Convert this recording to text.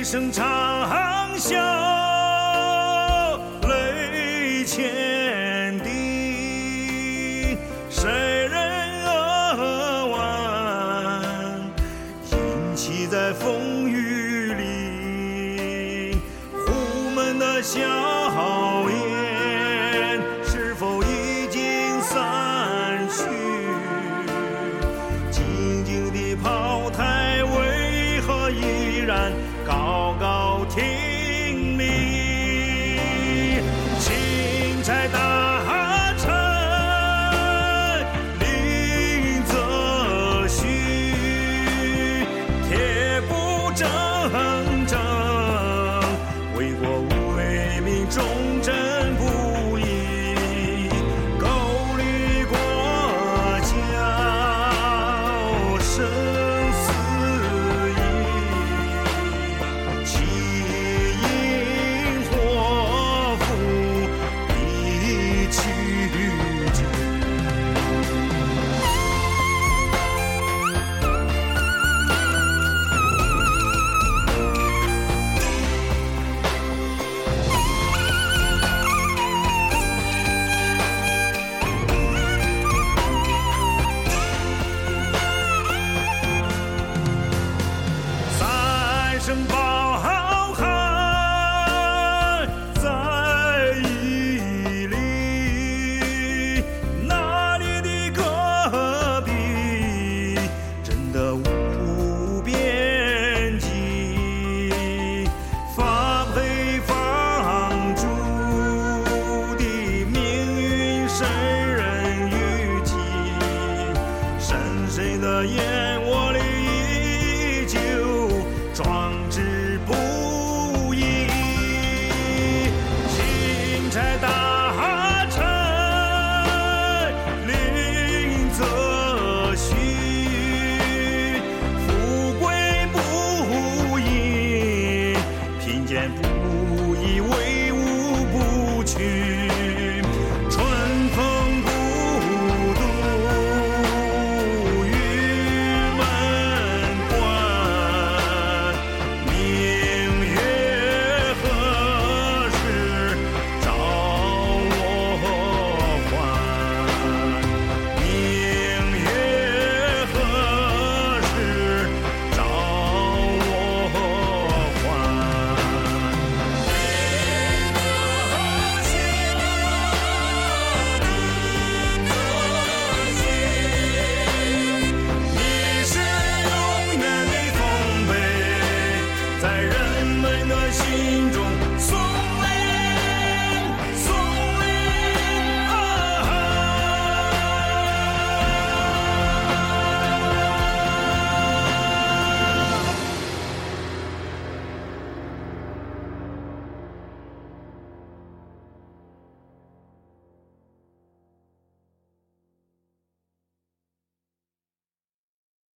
一声长啸泪千滴谁人扼腕隐栖在风雨里虎门的笑靥 tears. some You.